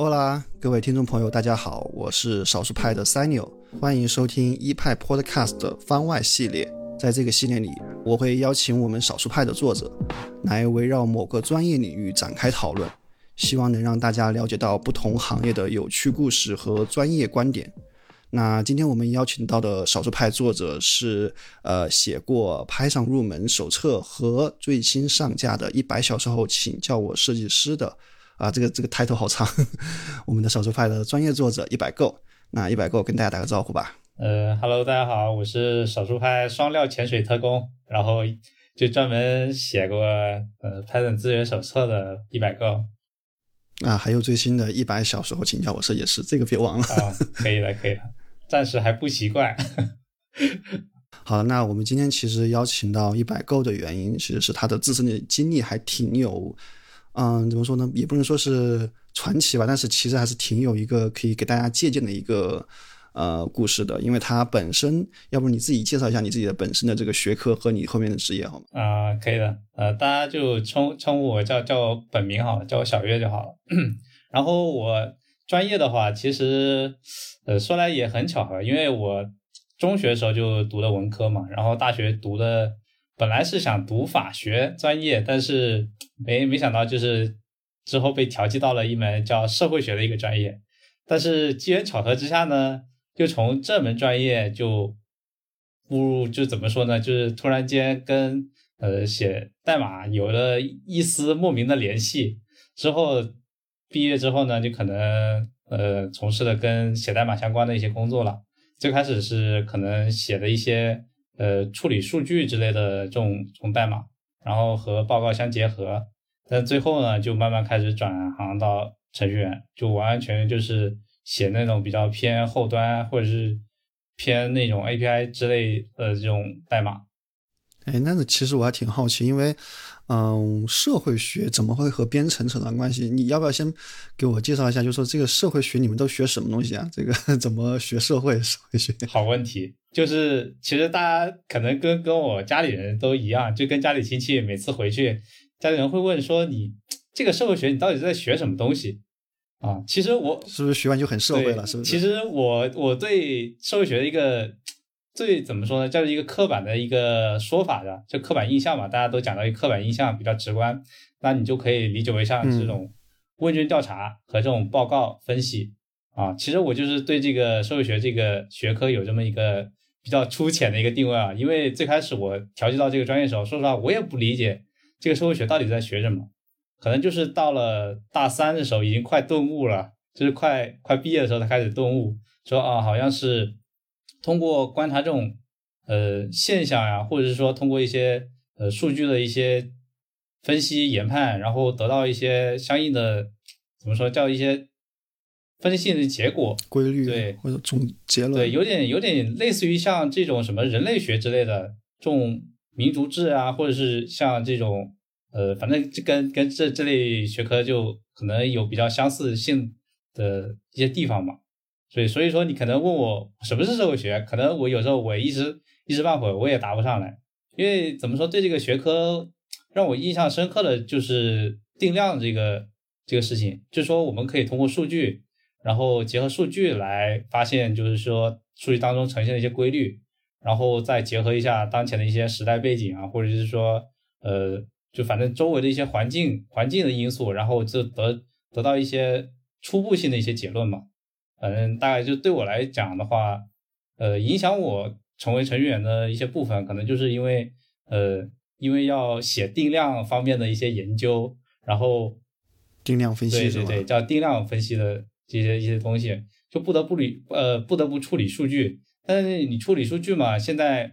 欧啦，各位听众朋友，大家好，我是少数派的三纽，欢迎收听一派 Podcast 的番外系列。在这个系列里，我会邀请我们少数派的作者来围绕某个专业领域展开讨论，希望能让大家了解到不同行业的有趣故事和专业观点。那今天我们邀请到的少数派作者是，呃，写过《拍上入门手册》和最新上架的一百小时后请叫我设计师的，啊，这个这个 title 好长，我们的少数派的专业作者一百够，那一百够跟大家打个招呼吧。呃哈喽，大家好，我是少数派双料潜水特工，然后就专门写过呃 Python 资源手册的一百个。啊，还有最新的一百小时候请教我设计师，这个别忘了。啊，可以了，可以了。暂时还不习惯。好，那我们今天其实邀请到一百够的原因，其实是他的自身的经历还挺有，嗯，怎么说呢？也不能说是传奇吧，但是其实还是挺有一个可以给大家借鉴的一个呃故事的。因为它本身，要不你自己介绍一下你自己的本身的这个学科和你后面的职业好吗？啊，可以的。呃，大家就称称呼我叫叫我本名好了，叫我小月就好了。然后我。专业的话，其实，呃，说来也很巧合，因为我中学的时候就读的文科嘛，然后大学读的本来是想读法学专业，但是没没想到就是之后被调剂到了一门叫社会学的一个专业，但是机缘巧合之下呢，就从这门专业就步入就怎么说呢，就是突然间跟呃写代码有了一丝莫名的联系，之后。毕业之后呢，就可能呃从事的跟写代码相关的一些工作了。最开始是可能写的一些呃处理数据之类的这种这种代码，然后和报告相结合。但最后呢，就慢慢开始转行到程序员，就完完全全就是写那种比较偏后端或者是偏那种 API 之类的这种代码。哎，那个其实我还挺好奇，因为。嗯，社会学怎么会和编程扯上关系？你要不要先给我介绍一下？就说这个社会学你们都学什么东西啊？这个 怎么学社会社会学？好问题，就是其实大家可能跟跟我家里人都一样，就跟家里亲戚每次回去，家里人会问说你这个社会学你到底在学什么东西啊？其实我是不是学完就很社会了？是不是？其实我我对社会学的一个。最怎么说呢？叫一个刻板的一个说法的，就刻板印象嘛，大家都讲到一个刻板印象比较直观，那你就可以理解为像这种问卷调查和这种报告分析啊。其实我就是对这个社会学这个学科有这么一个比较粗浅的一个定位啊。因为最开始我调剂到这个专业的时候，说实话我也不理解这个社会学到底在学什么，可能就是到了大三的时候已经快顿悟了，就是快快毕业的时候才开始顿悟，说啊好像是。通过观察这种呃现象呀，或者是说通过一些呃数据的一些分析研判，然后得到一些相应的怎么说叫一些分析性的结果。规律对或者总结论对有点有点类似于像这种什么人类学之类的这种民族志啊，或者是像这种呃反正这跟跟这这类学科就可能有比较相似性的一些地方嘛。所以，所以说你可能问我什么是社会学，可能我有时候我一时一时半会我也答不上来，因为怎么说对这个学科让我印象深刻的就是定量这个这个事情，就是说我们可以通过数据，然后结合数据来发现，就是说数据当中呈现的一些规律，然后再结合一下当前的一些时代背景啊，或者是说呃，就反正周围的一些环境环境的因素，然后就得得到一些初步性的一些结论嘛。反正大概就对我来讲的话，呃，影响我成为程序员的一些部分，可能就是因为，呃，因为要写定量方面的一些研究，然后定量分析对对对，叫定量分析的这些一些东西，就不得不理呃不得不处理数据。但是你处理数据嘛，现在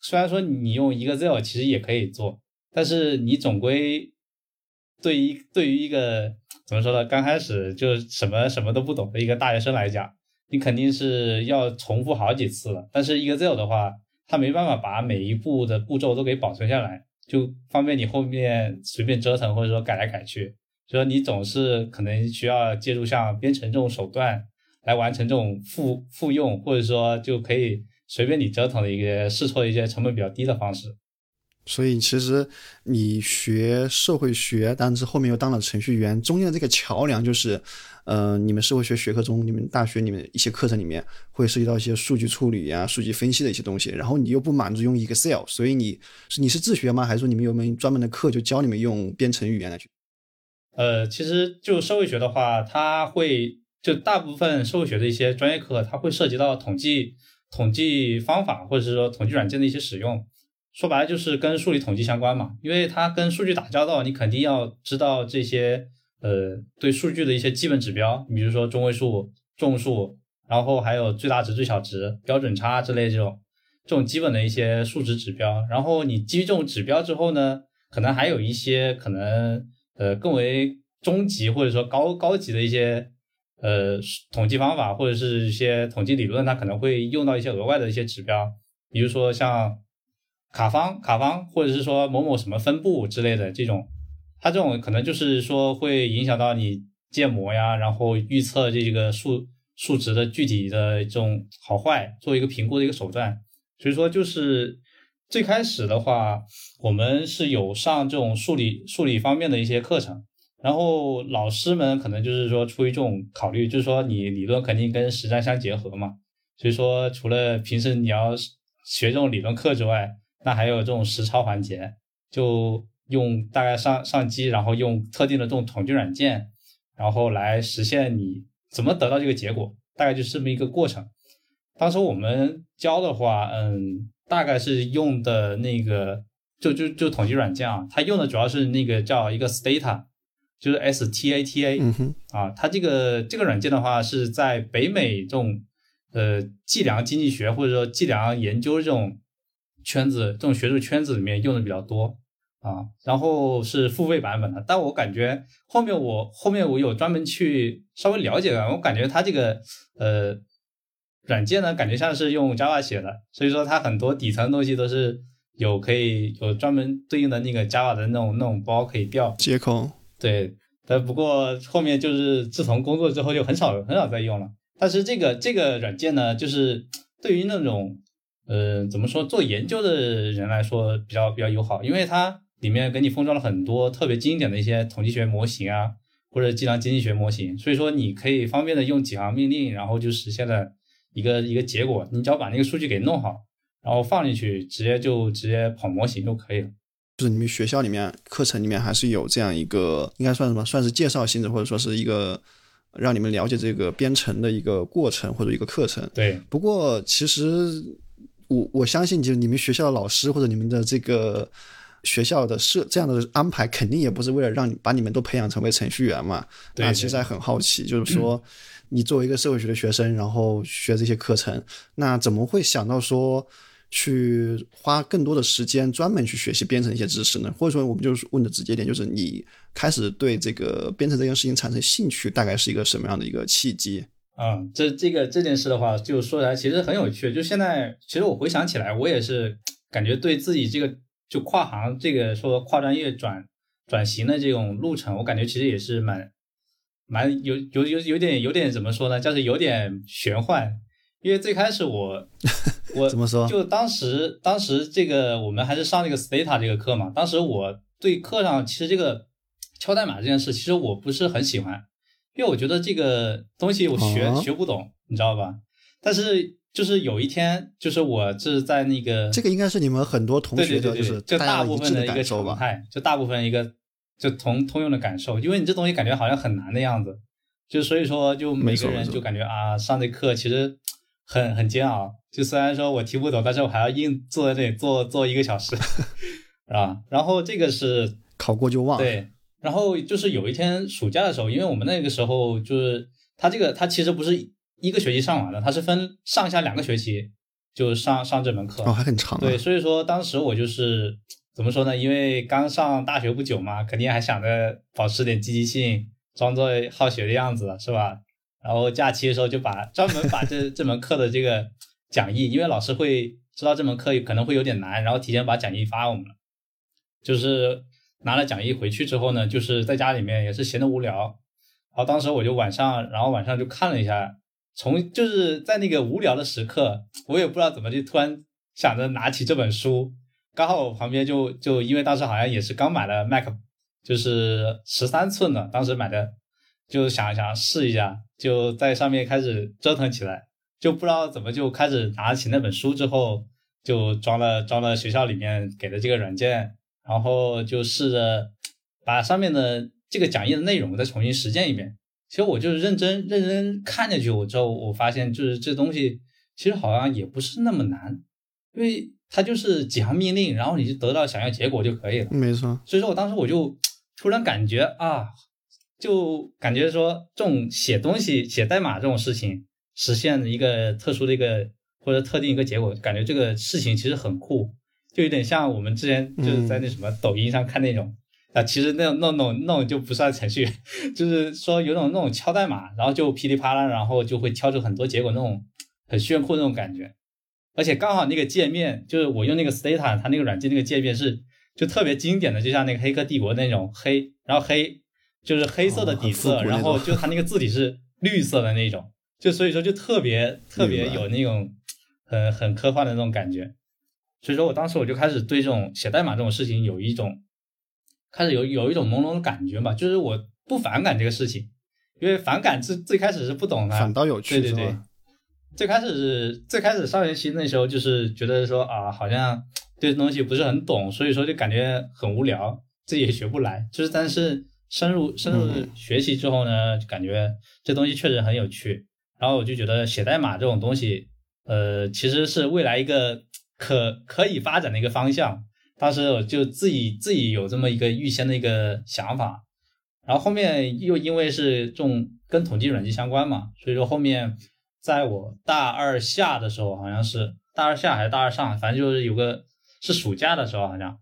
虽然说你用一个 Excel 其实也可以做，但是你总归对于对于一个。怎么说呢？刚开始就什么什么都不懂的一个大学生来讲，你肯定是要重复好几次了。但是一个 Excel 的话，它没办法把每一步的步骤都给保存下来，就方便你后面随便折腾或者说改来改去。所以说你总是可能需要借助像编程这种手段来完成这种复复用，或者说就可以随便你折腾的一个试错一些成本比较低的方式。所以其实你学社会学，但是后面又当了程序员，中间的这个桥梁就是，呃，你们社会学学科中，你们大学里面一些课程里面会涉及到一些数据处理呀、数据分析的一些东西，然后你又不满足用 Excel，所以你是你是自学吗？还是说你们有没有专门的课就教你们用编程语言来去？呃，其实就社会学的话，它会就大部分社会学的一些专业课，它会涉及到统计、统计方法，或者是说统计软件的一些使用。说白了就是跟数理统计相关嘛，因为它跟数据打交道，你肯定要知道这些呃对数据的一些基本指标，比如说中位数、众数，然后还有最大值、最小值、标准差之类这种这种基本的一些数值指标。然后你基于这种指标之后呢，可能还有一些可能呃更为中级或者说高高级的一些呃统计方法或者是一些统计理论，它可能会用到一些额外的一些指标，比如说像。卡方、卡方，或者是说某某什么分布之类的这种，它这种可能就是说会影响到你建模呀，然后预测这个数数值的具体的这种好坏，做一个评估的一个手段。所以说，就是最开始的话，我们是有上这种数理数理方面的一些课程，然后老师们可能就是说出于这种考虑，就是说你理论肯定跟实战相结合嘛。所以说，除了平时你要学这种理论课之外，那还有这种实操环节，就用大概上上机，然后用特定的这种统计软件，然后来实现你怎么得到这个结果，大概就是这么一个过程。当时我们教的话，嗯，大概是用的那个，就就就统计软件啊，它用的主要是那个叫一个 Stata，就是 S T A T A，嗯哼，啊，它这个这个软件的话是在北美这种呃计量经济学或者说计量研究这种。圈子这种学术圈子里面用的比较多啊，然后是付费版本的，但我感觉后面我后面我有专门去稍微了解了，我感觉它这个呃软件呢，感觉像是用 Java 写的，所以说它很多底层东西都是有可以有专门对应的那个 Java 的那种那种包可以调接口。对，但不过后面就是自从工作之后就很少很少再用了。但是这个这个软件呢，就是对于那种。呃，怎么说？做研究的人来说比较比较友好，因为它里面给你封装了很多特别经典的一些统计学模型啊，或者计量经济学模型，所以说你可以方便的用几行命令，然后就实现了一个一个结果。你只要把那个数据给弄好，然后放进去，直接就直接跑模型就可以了。就是你们学校里面课程里面还是有这样一个，应该算什么？算是介绍性质，或者说是一个让你们了解这个编程的一个过程或者一个课程。对。不过其实。我我相信，就是你们学校的老师或者你们的这个学校的设这样的安排，肯定也不是为了让你把你们都培养成为程序员嘛。那其实还很好奇，就是说，你作为一个社会学的学生，然后学这些课程，那怎么会想到说去花更多的时间专门去学习编程一些知识呢？或者说，我们就是问的直接点，就是你开始对这个编程这件事情产生兴趣，大概是一个什么样的一个契机？嗯，这这个这件事的话，就说来其实很有趣。就现在，其实我回想起来，我也是感觉对自己这个就跨行这个说跨专业转转型的这种路程，我感觉其实也是蛮蛮有有有有点有点怎么说呢？就是有点玄幻。因为最开始我 我怎么说？就当时当时这个我们还是上那个 Stata 这个课嘛。当时我对课上其实这个敲代码这件事，其实我不是很喜欢。因为我觉得这个东西我学学不懂，你知道吧？但是就是有一天，就是我是在那个这个应该是你们很多同学的就是就大部分的一个常态，就大部分一个就同通用的感受。因为你这东西感觉好像很难的样子，就所以说就每个人就感觉啊，上这课其实很很煎熬。就虽然说我听不懂，但是我还要硬坐在这里坐坐一个小时，是吧？然后这个是考过就忘对。然后就是有一天暑假的时候，因为我们那个时候就是他这个他其实不是一个学期上完的，他是分上下两个学期就上上这门课哦，还很长。对，所以说当时我就是怎么说呢？因为刚上大学不久嘛，肯定还想着保持点积极性，装作好学的样子，是吧？然后假期的时候就把专门把这这门课的这个讲义，因为老师会知道这门课可能会有点难，然后提前把讲义发我们了，就是。拿了讲义回去之后呢，就是在家里面也是闲得无聊，然后当时我就晚上，然后晚上就看了一下，从就是在那个无聊的时刻，我也不知道怎么就突然想着拿起这本书，刚好我旁边就就因为当时好像也是刚买了 Mac，就是十三寸的，当时买的就想想试一下，就在上面开始折腾起来，就不知道怎么就开始拿起那本书之后，就装了装了学校里面给的这个软件，然后就试着 把上面的这个讲义的内容再重新实践一遍。其实我就是认真认真看下去，我之后我发现就是这东西其实好像也不是那么难，因为它就是几行命令，然后你就得到想要结果就可以了。没错，所以说我当时我就 突然感觉啊，就感觉说这种写东西、写代码这种事情，实现一个特殊的一个或者特定一个结果，感觉这个事情其实很酷，就有点像我们之前就是在那什么抖音上看那种。啊，其实那种那种那种就不算程序，就是说有种那种敲代码，然后就噼里啪啦，然后就会敲出很多结果那种很炫酷那种感觉，而且刚好那个界面就是我用那个 Stata 它那个软件那个界面是就特别经典的，就像那个黑客帝国那种黑，然后黑。就是黑色的底色，然后就它那个字体是绿色的那种，就所以说就特别特别有那种很很科幻的那种感觉。所以说我当时我就开始对这种写代码这种事情有一种开始有有一种朦胧的感觉吧，就是我不反感这个事情，因为反感最最开始是不懂的，反倒有趣，对对对。最开始是最开始上学期那时候就是觉得说啊，好像对东西不是很懂，所以说就感觉很无聊，自己也学不来，就是但是。深入深入学习之后呢，就感觉这东西确实很有趣。然后我就觉得写代码这种东西，呃，其实是未来一个可可以发展的一个方向。当时我就自己自己有这么一个预先的一个想法。然后后面又因为是这种跟统计软件相关嘛，所以说后面在我大二下的时候，好像是大二下还是大二上，反正就是有个是暑假的时候好像。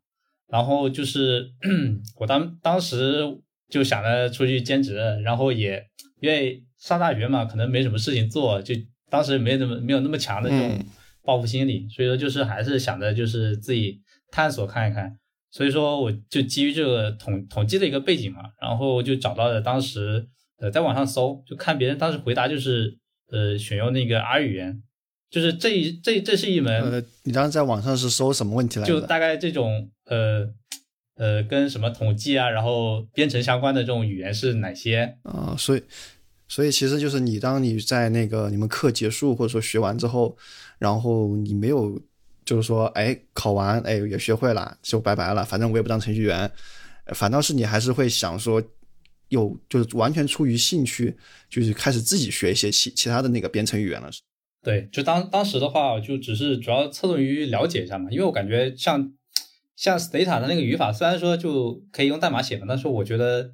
然后就是 我当当时。就想着出去兼职，然后也因为上大学嘛，可能没什么事情做，就当时没那么没有那么强的这种报复心理，所以说就是还是想着就是自己探索看一看，所以说我就基于这个统统计的一个背景嘛，然后就找到了当时呃在网上搜，就看别人当时回答就是呃选用那个 R 语言，就是这一这这是一门呃你当时在网上是搜什么问题来就大概这种呃。呃，跟什么统计啊，然后编程相关的这种语言是哪些啊？所以，所以其实就是你当你在那个你们课结束或者说学完之后，然后你没有就是说，哎，考完，哎，也学会了，就拜拜了，反正我也不当程序员，反倒是你还是会想说，有就是完全出于兴趣，就是开始自己学一些其其他的那个编程语言了。对，就当当时的话，就只是主要侧重于了解一下嘛，因为我感觉像。像 Stata 的那个语法，虽然说就可以用代码写嘛，但是我觉得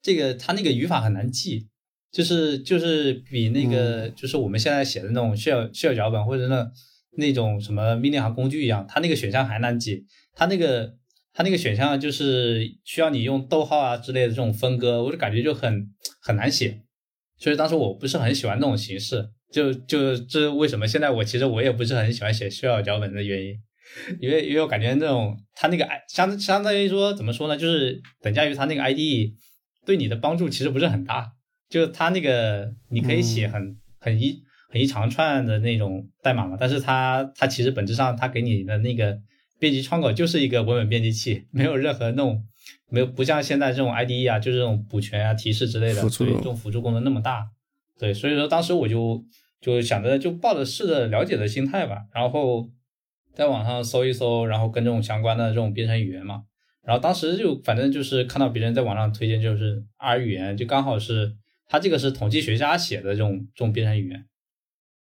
这个它那个语法很难记，就是就是比那个就是我们现在写的那种 shell shell 脚本或者那那种什么命令行工具一样，它那个选项还难记。它那个它那个选项就是需要你用逗号啊之类的这种分割，我就感觉就很很难写。所以当时我不是很喜欢那种形式，就就这为什么现在我其实我也不是很喜欢写 shell 脚本的原因。因为因为我感觉那种他那个 I 相相当于说怎么说呢，就是等价于他那个 ID 对你的帮助其实不是很大。就他那个你可以写很很一很一长串的那种代码嘛，但是它它其实本质上它给你的那个编辑窗口就是一个文本编辑器，没有任何那种没有不像现在这种 IDE 啊，就是这种补全啊、提示之类的，所以这种辅助功能那么大。对，所以说当时我就就想着就抱着试着了解的心态吧，然后。在网上搜一搜，然后跟这种相关的这种编程语言嘛，然后当时就反正就是看到别人在网上推荐，就是 R 语言，就刚好是它这个是统计学家写的这种这种编程语言，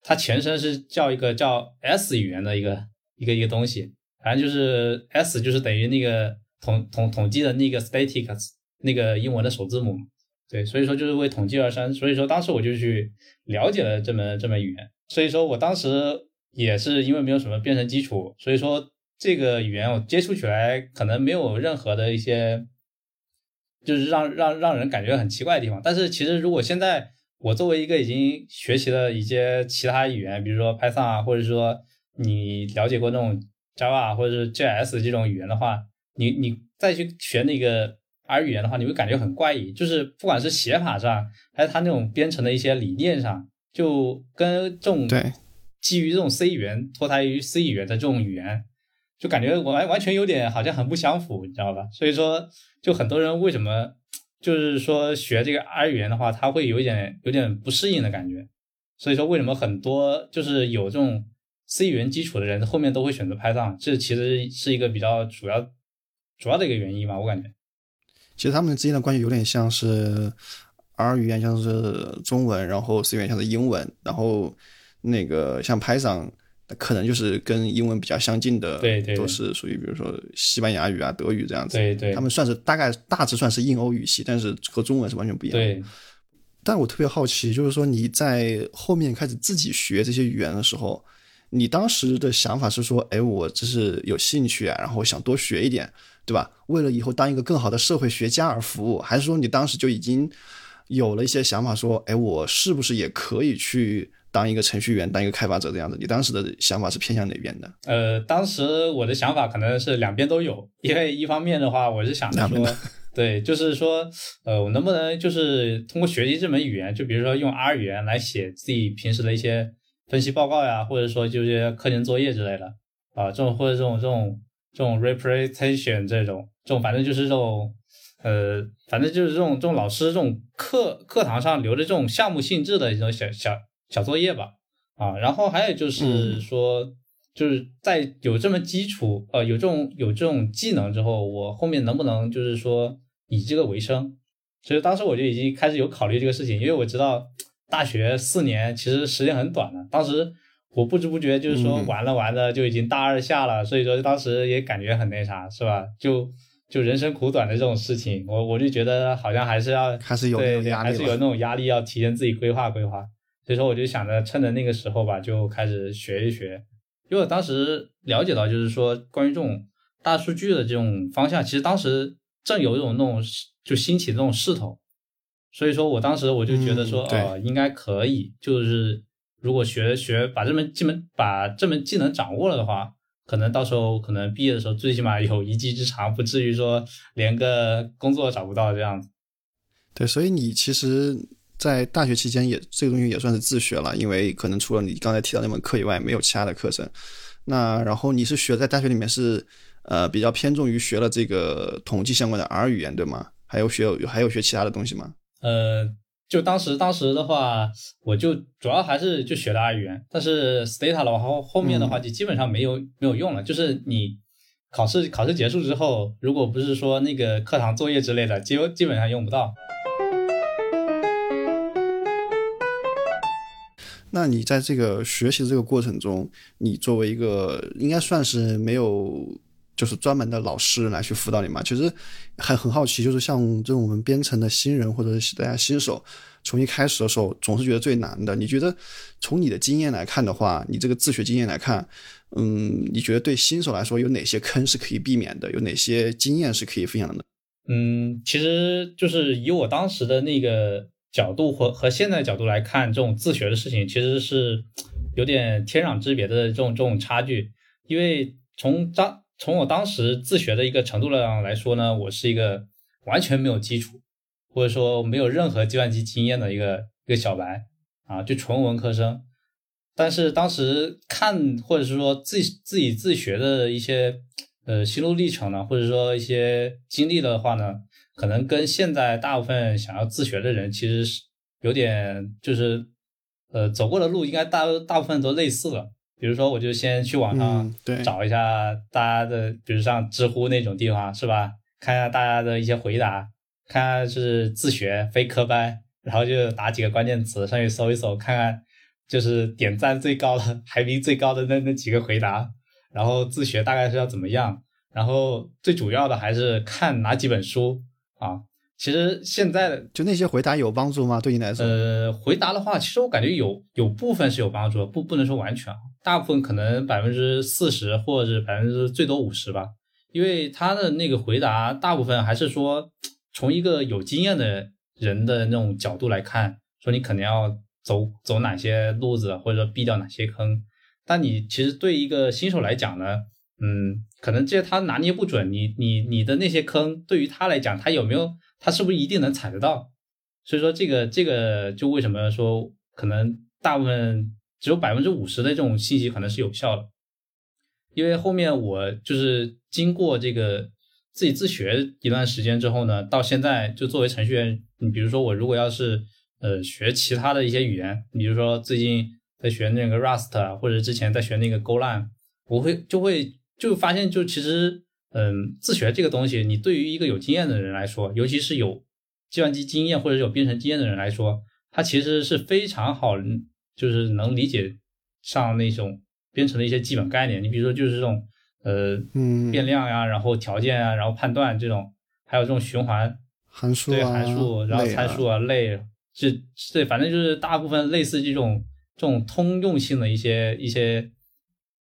它前身是叫一个叫 S 语言的一个一个一个东西，反正就是 S 就是等于那个统统统计的那个 statics 那个英文的首字母，对，所以说就是为统计而生，所以说当时我就去了解了这门这门语言，所以说我当时。也是因为没有什么编程基础，所以说这个语言我接触起来可能没有任何的一些，就是让让让人感觉很奇怪的地方。但是其实如果现在我作为一个已经学习了一些其他语言，比如说 Python 啊，或者说你了解过那种 Java 或者是 JS 这种语言的话，你你再去学那个 R 语言的话，你会感觉很怪异。就是不管是写法上，还是它那种编程的一些理念上，就跟这种对。基于这种 C 语言脱胎于 C 语言的这种语言，就感觉完完全有点好像很不相符，你知道吧？所以说，就很多人为什么就是说学这个 R 语言的话，他会有一点有点不适应的感觉。所以说，为什么很多就是有这种 C 语言基础的人，后面都会选择 Python？这其实是一个比较主要主要的一个原因吧，我感觉。其实他们之间的关系有点像是 R 语言像是中文，然后 C 语言像是英文，然后那个像 Python 可能就是跟英文比较相近的，对对，都是属于比如说西班牙语啊、德语这样子。对对，他们算是大概大致算是印欧语系，但是和中文是完全不一样。对。但我特别好奇，就是说你在后面开始自己学这些语言的时候，你当时的想法是说，哎，我这是有兴趣啊，然后想多学一点，对吧？为了以后当一个更好的社会学家而服务，还是说你当时就已经有了一些想法，说，哎，我是不是也可以去当一个程序员，当一个开发者这样子？你当时的想法是偏向哪边的？呃，当时我的想法可能是两边都有，因为一方面的话，我是想着说。对，就是说，呃，我能不能就是通过学习这门语言，就比如说用 R 语言来写自己平时的一些分析报告呀，或者说就是课前作业之类的啊，这种或者这种这种这种 representation 这种这种，反正就是这种，呃，反正就是这种这种老师这种课课堂上留的这种项目性质的一种小小小作业吧，啊，然后还有就是说。就是在有这么基础，呃，有这种有这种技能之后，我后面能不能就是说以这个为生？所以当时我就已经开始有考虑这个事情，因为我知道大学四年其实时间很短的。当时我不知不觉就是说玩了玩的就已经大二下了，所以说当时也感觉很那啥，是吧？就就人生苦短的这种事情，我我就觉得好像还是要还是有压力，还是有那种压力要提前自己规划规划。所以说我就想着趁着那个时候吧，就开始学一学。因为我当时了解到，就是说关于这种大数据的这种方向，其实当时正有一种那种就兴起的这种势头，所以说我当时我就觉得说，哦，应该可以，就是如果学学把这门技能把这门技能掌握了的话，可能到时候可能毕业的时候最起码有一技之长，不至于说连个工作找不到这样子。对，所以你其实。在大学期间也这个东西也算是自学了，因为可能除了你刚才提到那门课以外，没有其他的课程。那然后你是学在大学里面是呃比较偏重于学了这个统计相关的 R 语言对吗？还有学有还有学其他的东西吗？呃，就当时当时的话，我就主要还是就学的 R 语言，但是 Stata 的话后后面的话就基本上没有没有用了。就是你考试考试结束之后，如果不是说那个课堂作业之类的，基基本上用不到。那你在这个学习这个过程中，你作为一个应该算是没有就是专门的老师来去辅导你嘛？其实还很好奇，就是像这种我们编程的新人或者是大家新手，从一开始的时候总是觉得最难的。你觉得从你的经验来看的话，你这个自学经验来看，嗯，你觉得对新手来说有哪些坑是可以避免的？有哪些经验是可以分享的？嗯，其实就是以我当时的那个。角度和和现在角度来看，这种自学的事情其实是有点天壤之别的这种这种差距。因为从当从我当时自学的一个程度上来说呢，我是一个完全没有基础，或者说没有任何计算机经验的一个一个小白啊，就纯文科生。但是当时看或者是说自己自己自学的一些呃心路历程呢，或者说一些经历的话呢。可能跟现在大部分想要自学的人其实是有点，就是，呃，走过的路应该大大部分都类似了。比如说，我就先去网上找一下大家的，比如像知乎那种地方，是吧？看一下大家的一些回答，看看是自学非科班，然后就打几个关键词上去搜一搜，看看就是点赞最高的、排名最高的那那几个回答，然后自学大概是要怎么样？然后最主要的还是看哪几本书。啊，其实现在的就那些回答有帮助吗？对你来说？呃，回答的话，其实我感觉有有部分是有帮助，不不能说完全，大部分可能百分之四十或者是百分之最多五十吧。因为他的那个回答，大部分还是说从一个有经验的人的那种角度来看，说你可能要走走哪些路子，或者说避掉哪些坑。但你其实对一个新手来讲呢？嗯，可能这些他拿捏不准，你你你的那些坑，对于他来讲，他有没有，他是不是一定能踩得到？所以说这个这个就为什么说可能大部分只有百分之五十的这种信息可能是有效的，因为后面我就是经过这个自己自学一段时间之后呢，到现在就作为程序员，你比如说我如果要是呃学其他的一些语言，比如说最近在学那个 Rust，或者之前在学那个 Golang，我会就会就发现就其实嗯自学这个东西，你对于一个有经验的人来说，尤其是有计算机经验或者有编程经验的人来说，它其实是非常好，就是能理解上那种编程的一些基本概念。你比如说就是这种。呃，嗯，变量呀，然后条件啊，然后判断这种，还有这种循环函数对函数，然后参数啊，类，这对，反正就是大部分类似这种这种通用性的一些一些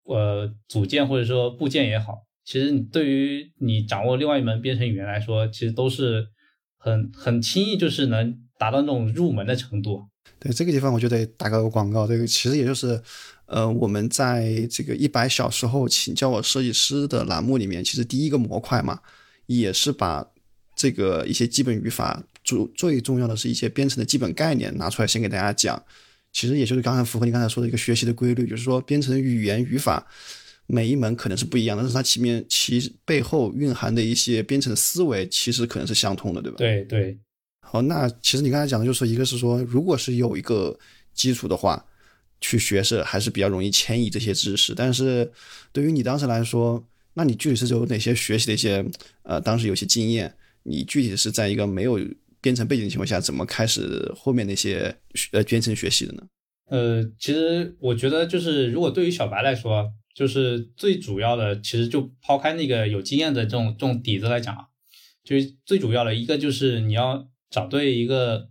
呃组件或者说部件也好，其实对于你掌握另外一门编程语言来说，其实都是很很轻易就是能达到那种入门的程度。对这个地方，我就得打个广告。这个其实也就是，呃，我们在这个一百小时后请教我设计师的栏目里面，其实第一个模块嘛，也是把这个一些基本语法，主最重要的是一些编程的基本概念拿出来先给大家讲。其实也就是刚才符合你刚才说的一个学习的规律，就是说编程语言语法每一门可能是不一样的，但是它其面其背后蕴含的一些编程的思维，其实可能是相通的，对吧？对对。好，那其实你刚才讲的，就是一个是说，如果是有一个基础的话，去学是还是比较容易迁移这些知识。但是对于你当时来说，那你具体是有哪些学习的一些呃，当时有些经验？你具体是在一个没有编程背景的情况下，怎么开始后面那些呃编程学习的呢？呃，其实我觉得就是如果对于小白来说，就是最主要的，其实就抛开那个有经验的这种这种底子来讲啊，就是最主要的一个就是你要。找对一个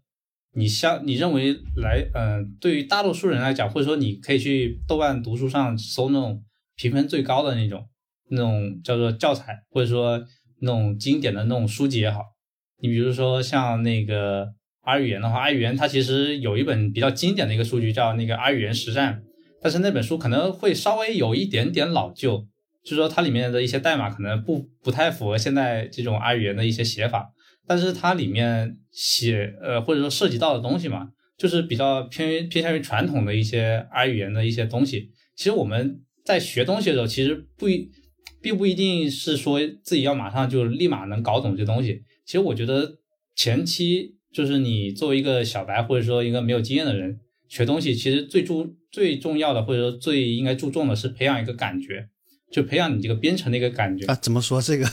你相你认为来，嗯，对于大多数人来讲，或者说你可以去豆瓣读书上搜那种评分最高的那种那种叫做教材，或者说那种经典的那种书籍也好。你比如说像那个 R 语言的话，R 语言它其实有一本比较经典的一个数据叫那个 R 语言实战，但是那本书可能会稍微有一点点老旧，就是说它里面的一些代码可能不不太符合现在这种 R 语言的一些写法。但是它里面写呃或者说涉及到的东西嘛，就是比较偏偏向于传统的一些 R 语言的一些东西。其实我们在学东西的时候，其实不一并不一定是说自己要马上就立马能搞懂这东西。其实我觉得前期就是你作为一个小白或者说一个没有经验的人学东西，其实最注最重要的或者说最应该注重的是培养一个感觉。就培养你这个编程的一个感觉啊？怎么说这个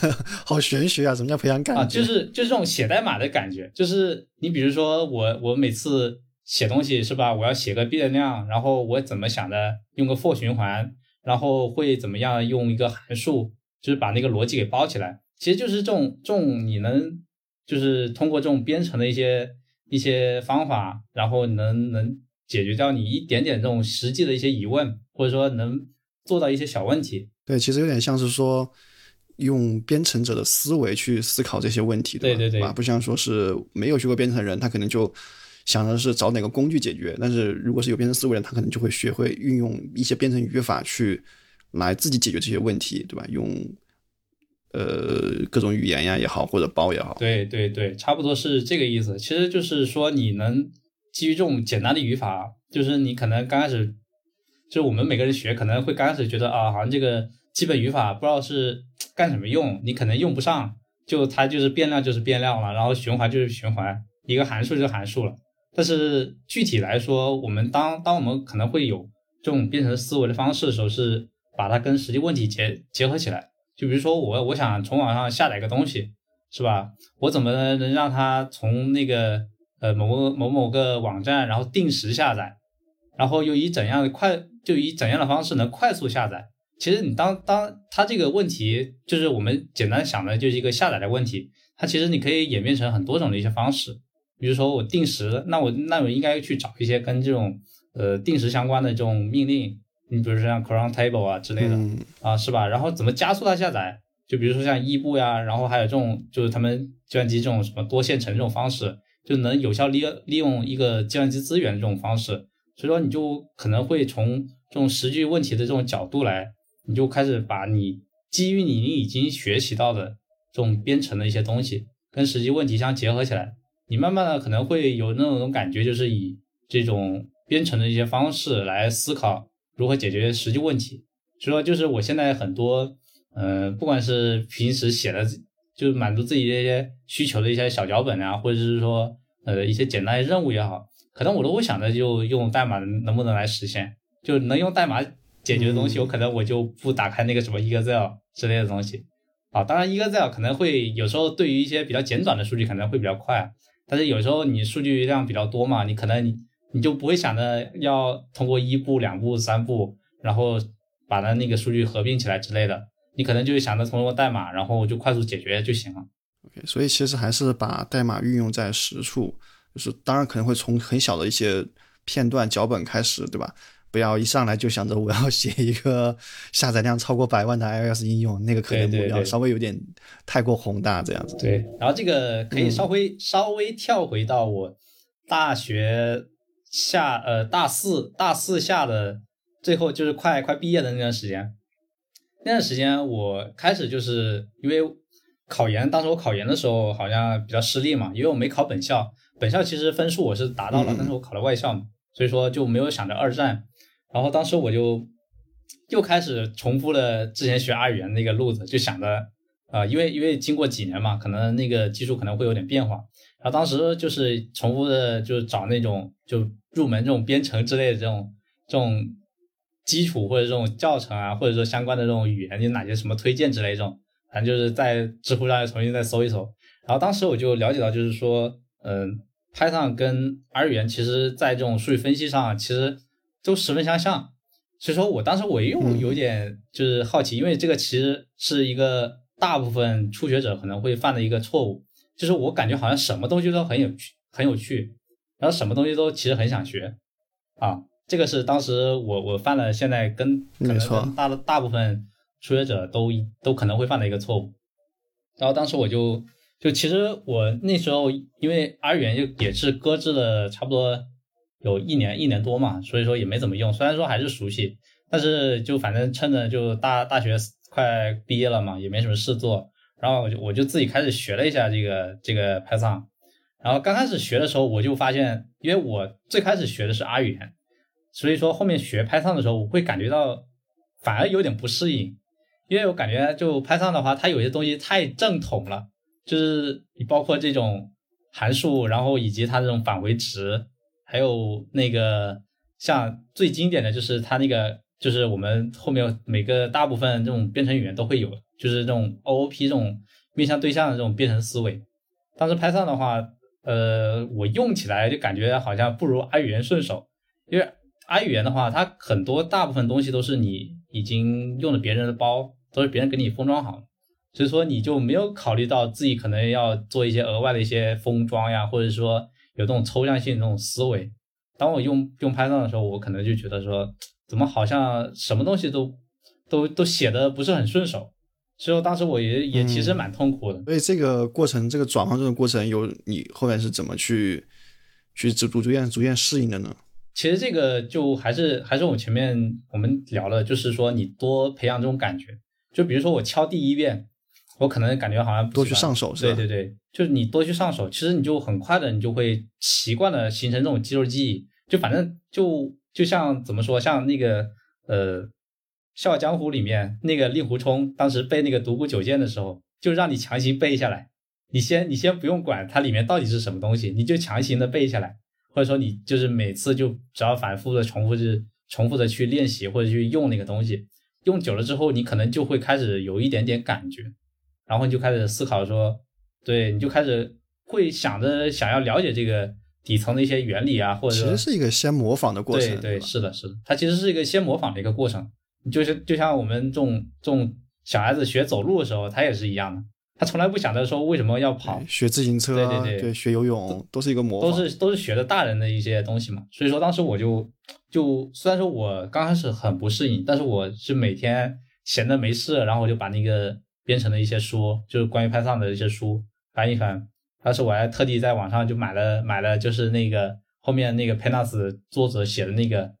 好玄学啊？什么叫培养感觉？啊，就是就是这种写代码的感觉。就是你比如说我我每次写东西是吧？我要写个变量，然后我怎么想的？用个 for 循环，然后会怎么样？用一个函数，就是把那个逻辑给包起来。其实就是这种这种你能就是通过这种编程的一些一些方法，然后能能解决掉你一点点这种实际的一些疑问，或者说能做到一些小问题。对，其实有点像是说，用编程者的思维去思考这些问题，对对对，不像说是没有学过编程的人，他可能就想的是找哪个工具解决。但是如果是有编程思维的人，他可能就会学会运用一些编程语法去来自己解决这些问题，对吧？用呃各种语言呀也好，或者包也好。对对对，差不多是这个意思。其实就是说，你能基于这种简单的语法，就是你可能刚开始，就是我们每个人学可能会刚开始觉得啊，好像这个。基本语法不知道是干什么用，你可能用不上，就它就是变量就是变量了，然后循环就是循环，一个函数就是函数了。但是具体来说，我们当当我们可能会有这种编程思维的方式的时候，是把它跟实际问题结结合起来。就比如说我我想从网上下载个东西，是吧？我怎么能让它从那个呃某个某某个网站，然后定时下载，然后又以怎样的快就以怎样的方式能快速下载？其实你当当它这个问题，就是我们简单想的就是一个下载的问题，它其实你可以演变成很多种的一些方式，比如说我定时，那我那我应该去找一些跟这种呃定时相关的这种命令，你比如说像 cron table 啊之类的啊，是吧？然后怎么加速它下载？就比如说像异步呀，然后还有这种就是他们计算机这种什么多线程这种方式，就能有效利利用一个计算机资源的这种方式，所以说你就可能会从这种实际问题的这种角度来。你就开始把你基于你已经学习到的这种编程的一些东西跟实际问题相结合起来，你慢慢的可能会有那种感觉，就是以这种编程的一些方式来思考如何解决实际问题。所以说，就是我现在很多，呃，不管是平时写的就是满足自己的一些需求的一些小脚本啊，或者是说呃一些简单的任务也好，可能我都会想着就用代码能不能来实现，就能用代码解决的东西，我可能我就不打开那个什么 Excel 之类的东西啊。当然 Excel 可能会有时候对于一些比较简短的数据可能会比较快，但是有时候你数据量比较多嘛，你可能你你就不会想着要通过一步、两步、三步，然后把它那个数据合并起来之类的。你可能就是想着通过代码，然后就快速解决就行了。OK，所以其实还是把代码运用在实处，就是当然可能会从很小的一些片段脚本开始，对吧？不要一上来就想着我要写一个 下载量超过百万的 iOS 应用，那个可能目标稍微有点太过宏大这样子。对，然后这个可以稍微稍微跳回到我大学下呃大四大四下的最后，就是快快毕业的那段时间。那段时间我开始就是因为考研，当时我考研的时候好像比较失利嘛，因为我没考本校，本校其实分数我是达到了，但是我考了外校嘛，所以说就没有想着二战。然后当时我就又开始重复了之前学二语言那个路子，就想着啊，因为因为经过几年嘛，可能那个技术可能会有点变化。然后当时就是重复的，就是找那种就入门这种编程之类的这种这种。基础或者这种教程啊，或者说相关的这种语言有哪些什么推荐之类这种，反正就是在知乎上重新再搜一搜。然后当时我就了解到，就是说，嗯，Python 跟 R 语言其实在这种数据分析上其实都十分相像。所以说我当时我又有点就是好奇，因为这个其实是一个大部分初学者可能会犯的一个错误，就是我感觉好像什么东西都很有趣，很有趣，然后什么东西都其实很想学啊。这个是当时我我犯了，现在跟可能大大部分初学者都都可能会犯的一个错误。然后当时我就就其实我那时候因为 R 语言就也是搁置了差不多有一年一年多嘛，所以说也没怎么用。虽然说还是熟悉，但是就反正趁着就大大学快毕业了嘛，也没什么事做，然后我就我就自己开始学了一下这个这个 Python。然后刚开始学的时候，我就发现，因为我最开始学的是 R 语言。所以说后面学 Python 的时候，我会感觉到反而有点不适应，因为我感觉就 Python 的话，它有些东西太正统了，就是你包括这种函数，然后以及它这种返回值，还有那个像最经典的就是它那个就是我们后面每个大部分这种编程语言都会有，就是这种 OOP 这种面向对象的这种编程思维。但是 Python 的话，呃，我用起来就感觉好像不如 R 语言顺手，因为。I 语言的话，它很多大部分东西都是你已经用了别人的包，都是别人给你封装好，所以说你就没有考虑到自己可能要做一些额外的一些封装呀，或者说有这种抽象性这种思维。当我用用 Python 的时候，我可能就觉得说，怎么好像什么东西都都都写的不是很顺手，所以当时我也也其实蛮痛苦的。所以这个过程，这个转换这个过程，有你后面是怎么去去逐逐渐逐渐适应的呢？其实这个就还是还是我前面我们聊了，就是说你多培养这种感觉，就比如说我敲第一遍，我可能感觉好像多去上手，对对对，就是你多去上手，其实你就很快的你就会习惯的形成这种肌肉记忆，就反正就就像怎么说，像那个呃《笑傲江湖》里面那个令狐冲当时背那个独孤九剑的时候，就让你强行背下来，你先你先不用管它里面到底是什么东西，你就强行的背下来。或者说你就是每次就只要反复的重复，是重复的去练习或者去用那个东西，用久了之后，你可能就会开始有一点点感觉，然后你就开始思考说，对，你就开始会想着想要了解这个底层的一些原理啊，或者其实是一个先模仿的过程。对对，是的，是的，它其实是一个先模仿的一个过程，就是就像我们这种这种小孩子学走路的时候，他也是一样的。他从来不想着说为什么要跑，学自行车，对对对，学游泳都是一个模仿，都是都是学的大人的一些东西嘛。所以说当时我就就虽然说我刚开始很不适应，但是我是每天闲着没事，然后我就把那个编程的一些书，就是关于 Python 的一些书翻一翻。当时我还特地在网上就买了买了，就是那个后面那个 Pandas 作者写的那个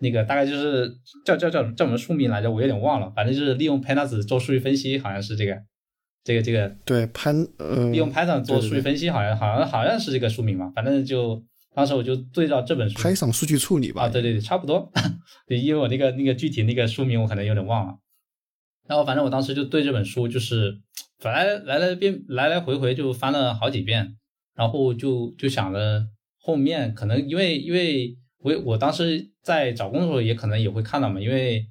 那个大概就是叫叫叫叫什么书名来着，我有点忘了，反正就是利用 Pandas 做数据分析，好像是这个。这个这个对潘呃，用 Python 做数据分析，好像好像好像是这个书名嘛，反正就当时我就对照这本书，Python 数据处理吧，啊对对对，差不多，对，因为我那个那个具体那个书名我可能有点忘了，然后反正我当时就对这本书就是反正来来遍来来回回就翻了好几遍，然后就就想着后面可能因为因为我我当时在找工作也可能也会看到嘛，因为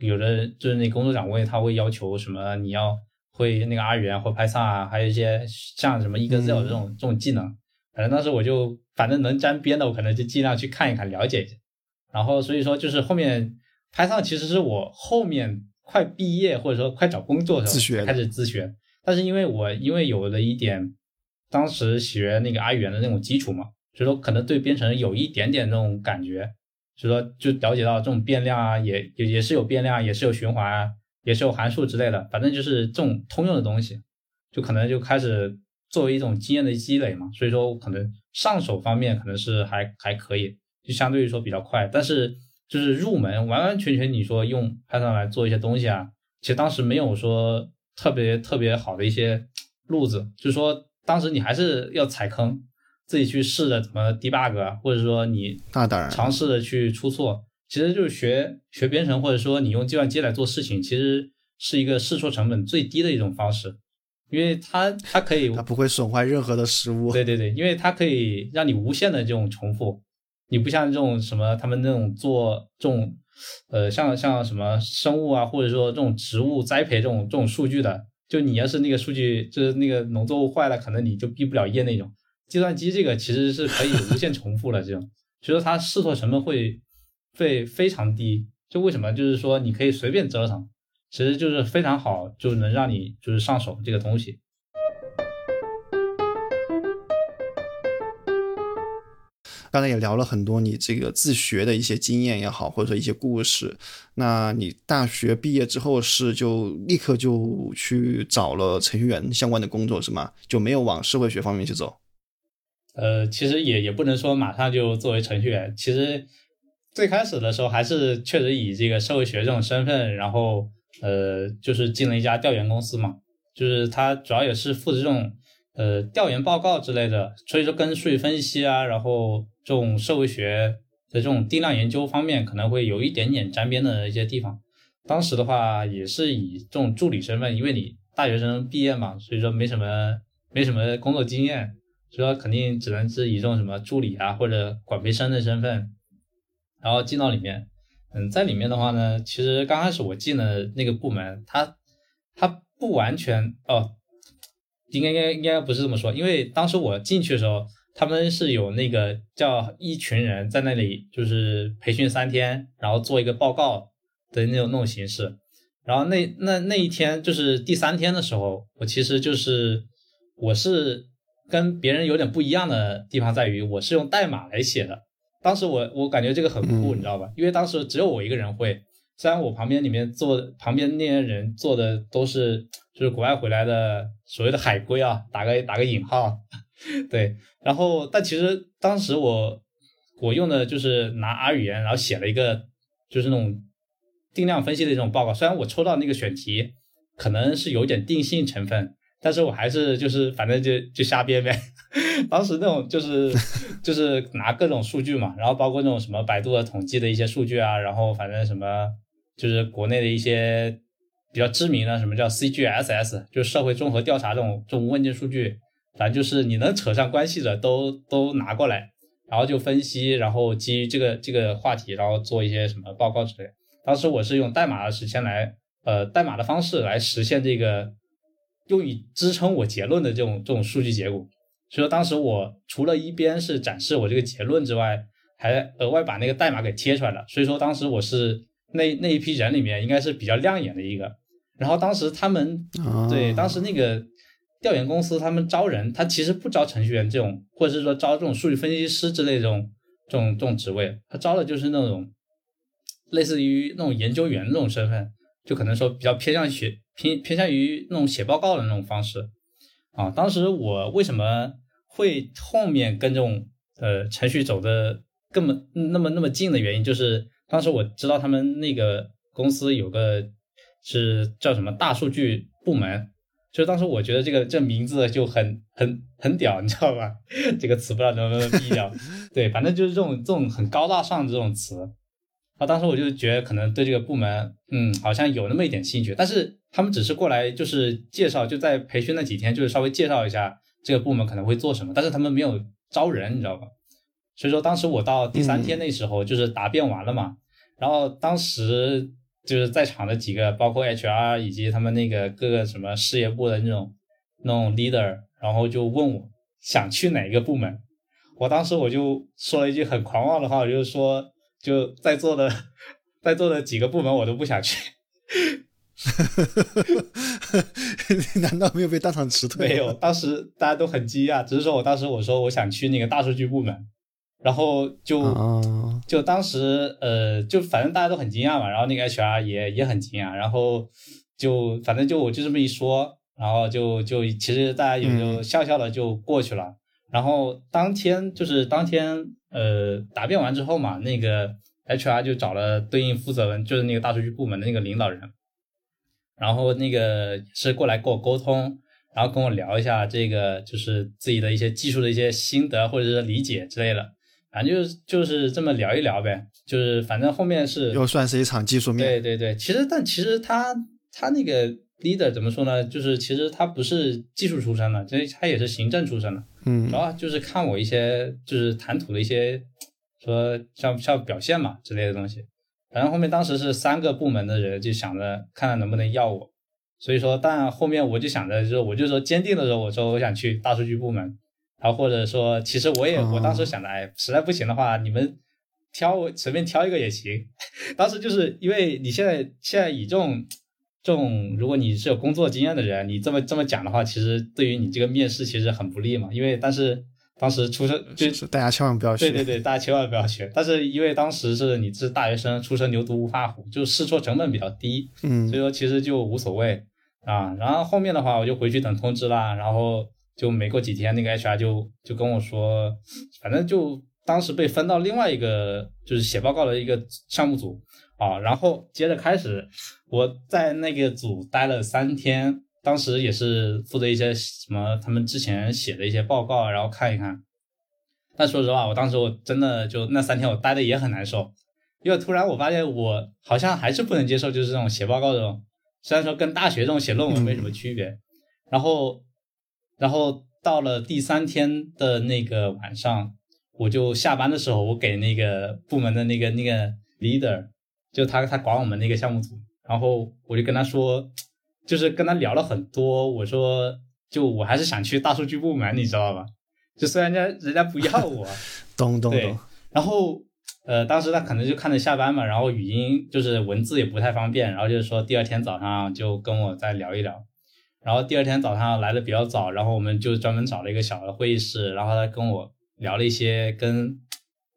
有的就是那工作岗位他会要求什么你要会那个 R 语言或 Python 啊，还有一些像什么 Excel 这种这种技能，反正当时我就反正能沾边的我可能就尽量去看一看了解一下，然后所以说就是后面 Python 其实是我后面。快毕业或者说快找工作的时候开始自学，但是因为我因为有了一点当时学那个 R 语言的那种基础嘛，所以说可能对编程有一点点那种感觉，所以说就了解到这种变量啊，也也也是有变量，也是有循环啊，也是有函数之类的，反正就是这种通用的东西，就可能就开始作为一种经验的积累嘛，所以说可能上手方面可能是还还可以，就相对于说比较快，但是。就是入门完完全全，你说用 Python 来做一些东西啊，其实当时没有说特别特别好的一些路子，就是说当时你还是要踩坑，自己去试着怎么 debug，或者说你那当然尝试着去出错，其实就是学学编程，或者说你用计算机来做事情，其实是一个试错成本最低的一种方式，因为它它可以它不会损坏任何的实物，对对对，因为它可以让你无限的这种重复。你不像这种什么，他们那种做这种，呃，像像什么生物啊，或者说这种植物栽培这种这种数据的，就你要是那个数据就是那个农作物坏了，可能你就毕不了业那种。计算机这个其实是可以无限重复的这种，所以说它试错成本会会非常低。就为什么就是说你可以随便折腾，其实就是非常好，就能让你就是上手这个东西。刚才也聊了很多你这个自学的一些经验也好，或者说一些故事。那你大学毕业之后是就立刻就去找了程序员相关的工作是吗？就没有往社会学方面去走？呃，其实也也不能说马上就作为程序员。其实最开始的时候还是确实以这个社会学这种身份，然后呃，就是进了一家调研公司嘛，就是他主要也是负责这种呃调研报告之类的，所以说跟数据分析啊，然后。这种社会学的这种定量研究方面可能会有一点点沾边的一些地方。当时的话也是以这种助理身份，因为你大学生毕业嘛，所以说没什么没什么工作经验，所以说肯定只能是以这种什么助理啊或者管培生的身份，然后进到里面。嗯，在里面的话呢，其实刚开始我进的那个部门，它它不完全哦，应该应该应该不是这么说，因为当时我进去的时候。他们是有那个叫一群人在那里，就是培训三天，然后做一个报告的那种那种形式。然后那那那一天就是第三天的时候，我其实就是我是跟别人有点不一样的地方在于，我是用代码来写的。当时我我感觉这个很酷，你知道吧？因为当时只有我一个人会，虽然我旁边里面坐旁边那些人坐的都是就是国外回来的所谓的海归啊，打个打个引号。对，然后但其实当时我我用的就是拿 R 语言，然后写了一个就是那种定量分析的这种报告。虽然我抽到那个选题可能是有点定性成分，但是我还是就是反正就就瞎编呗。当时那种就是就是拿各种数据嘛，然后包括那种什么百度的统计的一些数据啊，然后反正什么就是国内的一些比较知名的什么叫 CGSS，就是社会综合调查这种这种问卷数据。反正就是你能扯上关系的都都拿过来，然后就分析，然后基于这个这个话题，然后做一些什么报告之类。当时我是用代码的实现来，呃，代码的方式来实现这个，用以支撑我结论的这种这种数据结果。所以说当时我除了一边是展示我这个结论之外，还额外把那个代码给贴出来了。所以说当时我是那那一批人里面应该是比较亮眼的一个。然后当时他们对当时那个。调研公司他们招人，他其实不招程序员这种，或者是说招这种数据分析师之类这种这种这种职位，他招的就是那种类似于那种研究员那种身份，就可能说比较偏向写偏偏向于那种写报告的那种方式啊。当时我为什么会后面跟这种呃程序走的根本那么那么近的原因，就是当时我知道他们那个公司有个是叫什么大数据部门。就是当时我觉得这个这名字就很很很屌，你知道吧？这个词不知道能不能毙掉。对，反正就是这种这种很高大上的这种词。啊，当时我就觉得可能对这个部门，嗯，好像有那么一点兴趣，但是他们只是过来就是介绍，就在培训那几天，就是稍微介绍一下这个部门可能会做什么，但是他们没有招人，你知道吧？所以说当时我到第三天那时候就是答辩完了嘛，然后当时就是在场的几个，包括 HR 以及他们那个各个什么事业部的那种那种 leader，然后就问我想去哪个部门，我当时我就说了一句很狂妄的话，我就是说。就在座的，在座的几个部门我都不想去，难道没有被当场辞退？没有，当时大家都很惊讶，只是说我当时我说我想去那个大数据部门，然后就就当时呃就反正大家都很惊讶嘛，然后那个 HR 也也很惊讶，然后就反正就我就这么一说，然后就就其实大家也就笑笑的就过去了，然后当天就是当天。呃，答辩完之后嘛，那个 HR 就找了对应负责人，就是那个大数据部门的那个领导人，然后那个是过来跟我沟通，然后跟我聊一下这个就是自己的一些技术的一些心得或者是理解之类的，反正就是就是这么聊一聊呗，就是反正后面是又算是一场技术面。对对对，其实但其实他他那个 leader 怎么说呢？就是其实他不是技术出身的，其实他也是行政出身的。嗯，主要就是看我一些就是谈吐的一些，说像像表现嘛之类的东西。反正后面当时是三个部门的人就想着看看能不能要我，所以说，但后面我就想着，就是我就说坚定的时候，我说我想去大数据部门，然后或者说其实我也我当时想的，哎，实在不行的话，你们挑随便挑一个也行。当时就是因为你现在现在以这种。这种，如果你是有工作经验的人，你这么这么讲的话，其实对于你这个面试其实很不利嘛。因为但是当时出生就是大家千万不要学，对对对，大家千万不要学。但是因为当时是你是大学生，初生牛犊不怕虎，就试错成本比较低，嗯，所以说其实就无所谓啊。然后后面的话，我就回去等通知啦。然后就没过几天，那个 HR 就就跟我说，反正就当时被分到另外一个就是写报告的一个项目组。啊，然后接着开始，我在那个组待了三天，当时也是负责一些什么他们之前写的一些报告，然后看一看。但说实话，我当时我真的就那三天我待的也很难受，因为突然我发现我好像还是不能接受就是这种写报告这种，虽然说跟大学这种写论文没什么区别。然后，然后到了第三天的那个晚上，我就下班的时候，我给那个部门的那个那个 leader。就他他管我们那个项目组，然后我就跟他说，就是跟他聊了很多。我说，就我还是想去大数据部门，你知道吧？就虽然人家人家不要我，懂懂懂。然后呃，当时他可能就看着下班嘛，然后语音就是文字也不太方便，然后就是说第二天早上就跟我再聊一聊。然后第二天早上来的比较早，然后我们就专门找了一个小的会议室，然后他跟我聊了一些跟。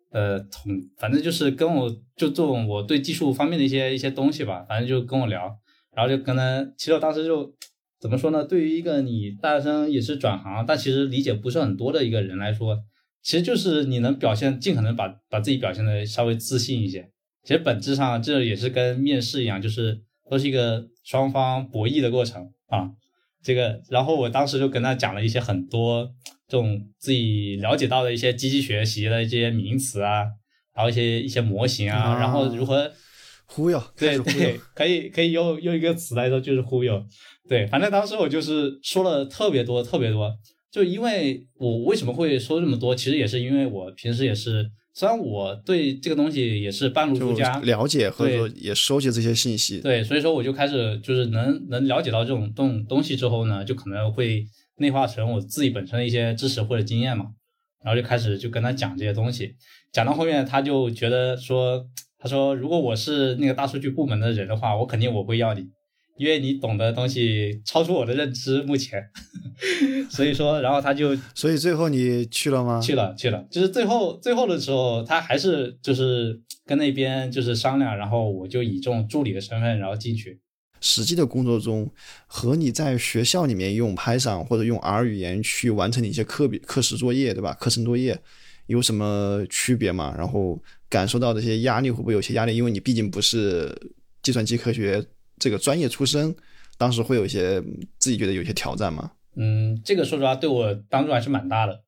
呃，同反正就是跟我就做我对技术方面的一些一些东西吧，反正就跟我聊，然后就跟他，其实我当时就怎么说呢？对于一个你大学生也是转行，但其实理解不是很多的一个人来说，其实就是你能表现尽可能把把自己表现的稍微自信一些。其实本质上这也是跟面试一样，就是都是一个双方博弈的过程啊。这个，然后我当时就跟他讲了一些很多。这种自己了解到的一些机器学习的一些名词啊，然后一些一些模型啊，然后如何忽悠？对对，可以可以用用一个词来说就是忽悠。对，反正当时我就是说了特别多特别多，就因为我为什么会说这么多，其实也是因为我平时也是，虽然我对这个东西也是半路出家，了解或者说也收集这些信息，对，所以说我就开始就是能能了解到这种东东西之后呢，就可能会。内化成我自己本身的一些知识或者经验嘛，然后就开始就跟他讲这些东西，讲到后面他就觉得说，他说如果我是那个大数据部门的人的话，我肯定我会要你，因为你懂的东西超出我的认知，目前，所以说，然后他就，所以最后你去了吗？去了去了，就是最后最后的时候，他还是就是跟那边就是商量，然后我就以这种助理的身份然后进去。实际的工作中，和你在学校里面用 Python 或者用 R 语言去完成你一些课笔课时作业，对吧？课程作业有什么区别吗？然后感受到这些压力会不会有些压力？因为你毕竟不是计算机科学这个专业出身，当时会有一些自己觉得有些挑战吗？嗯，这个说实话对我帮助还是蛮大的，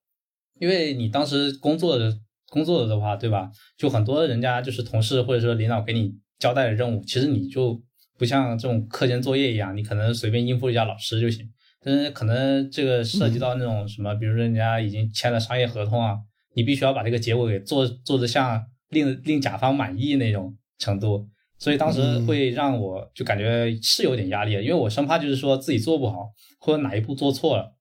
因为你当时工作的工作的话，对吧？就很多人家就是同事或者说领导给你交代的任务，其实你就不像这种课间作业一样，你可能随便应付一下老师就行。但是可能这个涉及到那种什么，比如说人家已经签了商业合同啊，你必须要把这个结果给做做的像令令甲方满意那种程度，所以当时会让我就感觉是有点压力，因为我生怕就是说自己做不好或者哪一步做错了。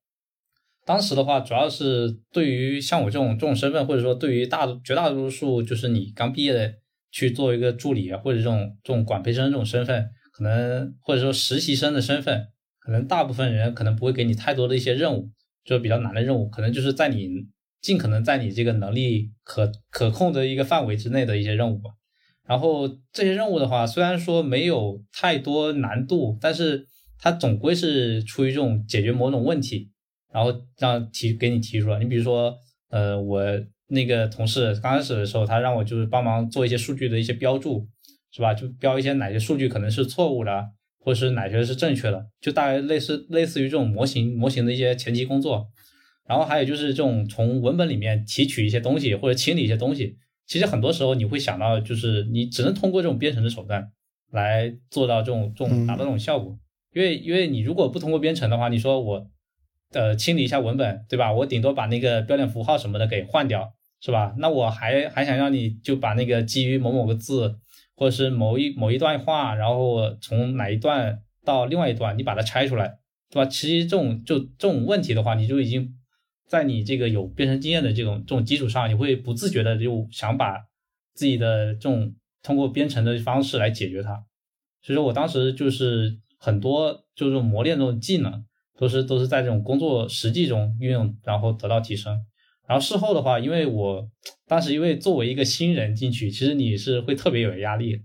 当时的话，主要是对于像我这种这种身份，或者说对于大绝大多数就是你刚毕业的去做一个助理啊或者这种这种管培生这种身份，可能或者说实习生的身份，可能大部分人可能不会给你太多的一些任务，就比较难的任务，可能就是在你尽可能在你这个能力可可控的一个范围之内的一些任务吧。然后这些任务的话，虽然说没有太多难度，但是它总归是出于这种解决某种问题。然后让提给你提出来，你比如说，呃，我那个同事刚开始的时候，他让我就是帮忙做一些数据的一些标注，是吧？就标一些哪些数据可能是错误的，或者是哪些是正确的，就大概类似类似于这种模型模型的一些前期工作。然后还有就是这种从文本里面提取一些东西或者清理一些东西，其实很多时候你会想到，就是你只能通过这种编程的手段来做到这种这种达到这种效果，因为因为你如果不通过编程的话，你说我。呃，清理一下文本，对吧？我顶多把那个标点符号什么的给换掉，是吧？那我还还想让你就把那个基于某某个字，或者是某一某一段话，然后从哪一段到另外一段，你把它拆出来，对吧？其实这种就这种问题的话，你就已经在你这个有编程经验的这种这种基础上，你会不自觉的就想把自己的这种通过编程的方式来解决它。所以说我当时就是很多就是磨练这种技能。都是都是在这种工作实际中运用，然后得到提升。然后事后的话，因为我当时因为作为一个新人进去，其实你是会特别有压力。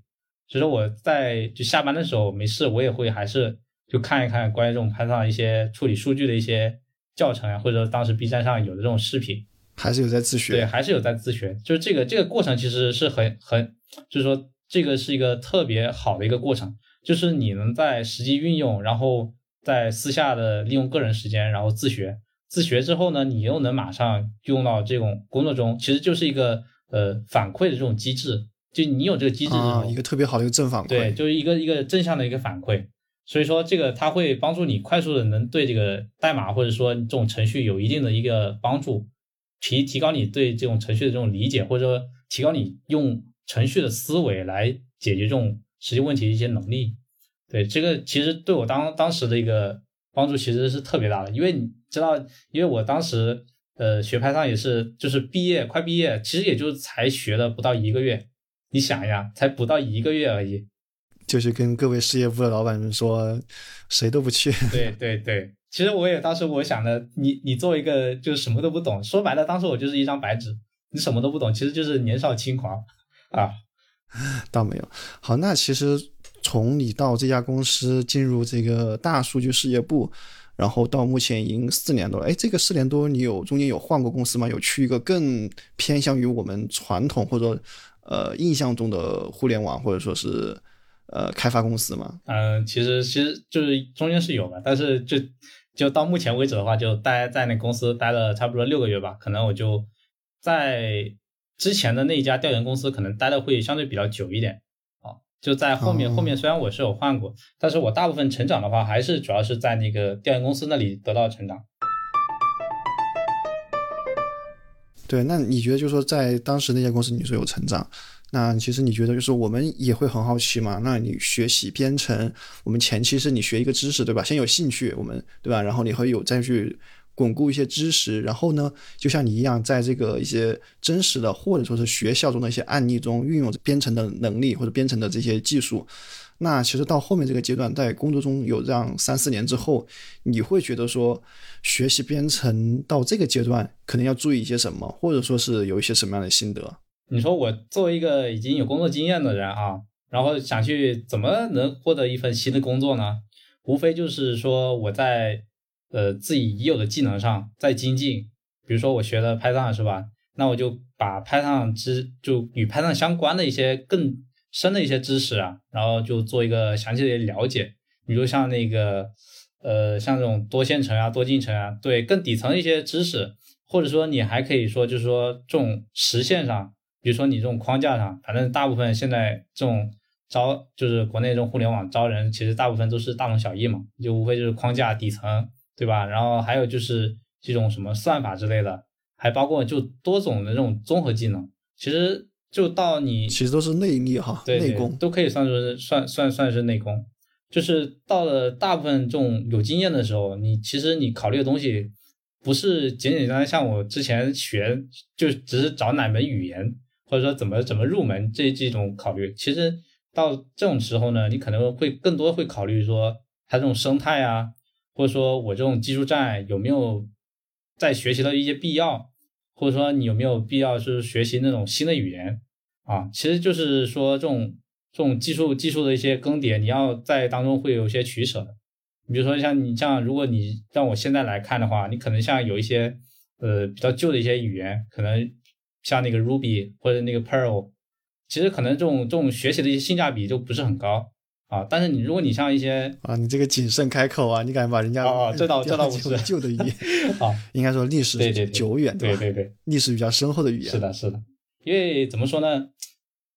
所以说我在就下班的时候没事，我也会还是就看一看关于这种 Python 一些处理数据的一些教程啊，或者当时 B 站上有的这种视频，还是有在自学。对，还是有在自学。就是这个这个过程其实是很很，就是说这个是一个特别好的一个过程，就是你能在实际运用，然后。在私下的利用个人时间，然后自学，自学之后呢，你又能马上用到这种工作中，其实就是一个呃反馈的这种机制，就你有这个机制啊，一个特别好的一个正反馈，对，就是一个一个正向的一个反馈，所以说这个它会帮助你快速的能对这个代码或者说这种程序有一定的一个帮助，提提高你对这种程序的这种理解，或者说提高你用程序的思维来解决这种实际问题的一些能力。对这个其实对我当当时的一个帮助其实是特别大的，因为你知道，因为我当时呃学派上也是就是毕业快毕业，其实也就才学了不到一个月，你想呀，才不到一个月而已，就是跟各位事业部的老板们说，谁都不去。对对对，其实我也当时我想的，你你做一个就是什么都不懂，说白了，当时我就是一张白纸，你什么都不懂，其实就是年少轻狂啊，倒没有。好，那其实。从你到这家公司进入这个大数据事业部，然后到目前已经四年多了。哎，这个四年多你有中间有换过公司吗？有去一个更偏向于我们传统或者呃印象中的互联网或者说是呃开发公司吗？嗯，其实其实就是中间是有的，但是就就到目前为止的话，就待在那公司待了差不多六个月吧。可能我就在之前的那一家调研公司，可能待的会相对比较久一点。就在后面，后面虽然我是有换过，但是我大部分成长的话，还是主要是在那个调研公司那里得到成长。对，那你觉得就是说，在当时那家公司你说有成长，那其实你觉得就是我们也会很好奇嘛？那你学习编程，我们前期是你学一个知识，对吧？先有兴趣，我们对吧？然后你会有再去。巩固一些知识，然后呢，就像你一样，在这个一些真实的或者说是学校中的一些案例中运用编程的能力或者编程的这些技术。那其实到后面这个阶段，在工作中有这样三四年之后，你会觉得说，学习编程到这个阶段可能要注意一些什么，或者说是有一些什么样的心得？你说我作为一个已经有工作经验的人啊，然后想去怎么能获得一份新的工作呢？无非就是说我在。呃，自己已有的技能上再精进，比如说我学的 Python 是吧？那我就把 Python 知就与 Python 相关的一些更深的一些知识啊，然后就做一个详细的了解。比如像那个呃，像这种多线程啊、多进程啊，对更底层一些知识，或者说你还可以说，就是说这种实现上，比如说你这种框架上，反正大部分现在这种招，就是国内这种互联网招人，其实大部分都是大同小异嘛，就无非就是框架底层，对吧？然后还有就是这种什么算法之类的，还包括就多种的这种综合技能，其实就到你其实都是内力哈，对内功都可以算是算算算是内功。就是到了大部分这种有经验的时候，你其实你考虑的东西不是简简单单像我之前学，就只是找哪门语言或者说怎么怎么入门这这种考虑。其实到这种时候呢，你可能会更多会考虑说它这种生态啊，或者说我这种技术栈有没有在学习的一些必要，或者说你有没有必要是学习那种新的语言啊？其实就是说这种。这种技术技术的一些更迭，你要在当中会有一些取舍的。比如说像你像，如果你让我现在来看的话，你可能像有一些呃比较旧的一些语言，可能像那个 Ruby 或者那个 Perl，其实可能这种这种学习的一些性价比就不是很高啊。但是你如果你像一些啊，你这个谨慎开口啊，你敢把人家啊，这倒 这倒不是旧的语言 啊，应该说历史对对久远对对对，历史比较深厚的语言。是的，是的，因为怎么说呢？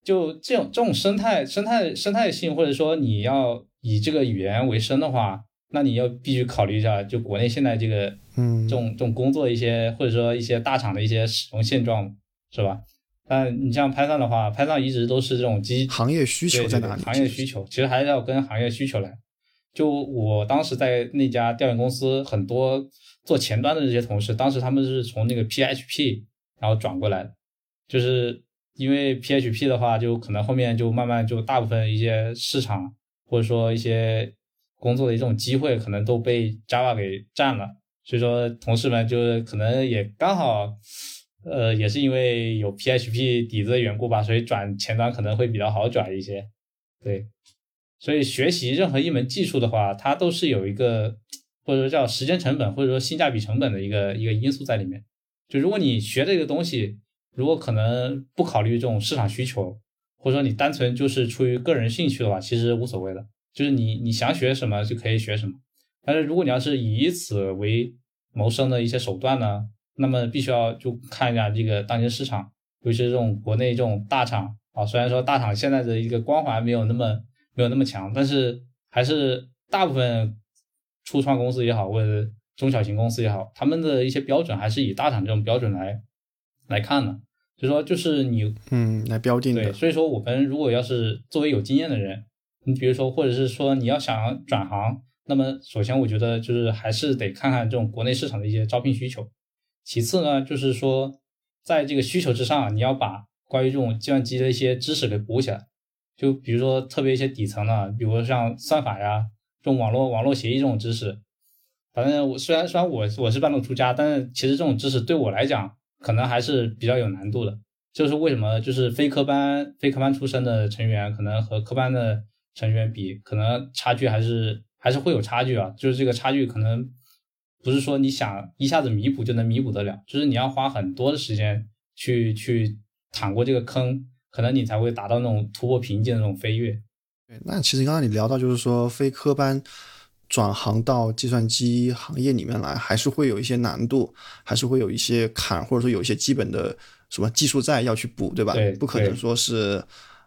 就这种这种生态生态生态性，或者说你要以这个语言为生的话，那你要必须考虑一下，就国内现在这个嗯这种这种工作一些，或者说一些大厂的一些使用现状，是吧？但你像 Python 的话，Python 一直都是这种基行业需求在哪里？行业需求其实还是要跟行业需求来。就我当时在那家调研公司，很多做前端的这些同事，当时他们是从那个 PHP 然后转过来的，就是。因为 PHP 的话，就可能后面就慢慢就大部分一些市场或者说一些工作的一种机会，可能都被 Java 给占了。所以说，同事们就是可能也刚好，呃，也是因为有 PHP 底子的缘故吧，所以转前端可能会比较好转一些。对，所以学习任何一门技术的话，它都是有一个或者说叫时间成本或者说性价比成本的一个一个因素在里面。就如果你学这个东西，如果可能不考虑这种市场需求，或者说你单纯就是出于个人兴趣的话，其实无所谓的，就是你你想学什么就可以学什么。但是如果你要是以此为谋生的一些手段呢，那么必须要就看一下这个当前市场，尤其是这种国内这种大厂啊，虽然说大厂现在的一个光环没有那么没有那么强，但是还是大部分初创公司也好，或者中小型公司也好，他们的一些标准还是以大厂这种标准来来看的。所以说就是你，嗯，来标定的。对，所以说我们如果要是作为有经验的人，你比如说，或者是说你要想转行，那么首先我觉得就是还是得看看这种国内市场的一些招聘需求。其次呢，就是说在这个需求之上，你要把关于这种计算机的一些知识给补起来。就比如说特别一些底层的，比如说像算法呀，这种网络网络协议这种知识。反正我虽然虽然我我是半路出家，但是其实这种知识对我来讲。可能还是比较有难度的，就是为什么就是非科班非科班出身的成员，可能和科班的成员比，可能差距还是还是会有差距啊。就是这个差距可能不是说你想一下子弥补就能弥补得了，就是你要花很多的时间去去趟过这个坑，可能你才会达到那种突破瓶颈的那种飞跃。对，那其实刚刚你聊到就是说非科班。转行到计算机行业里面来，还是会有一些难度，还是会有一些坎，或者说有一些基本的什么技术债要去补，对吧？对，不可能说是，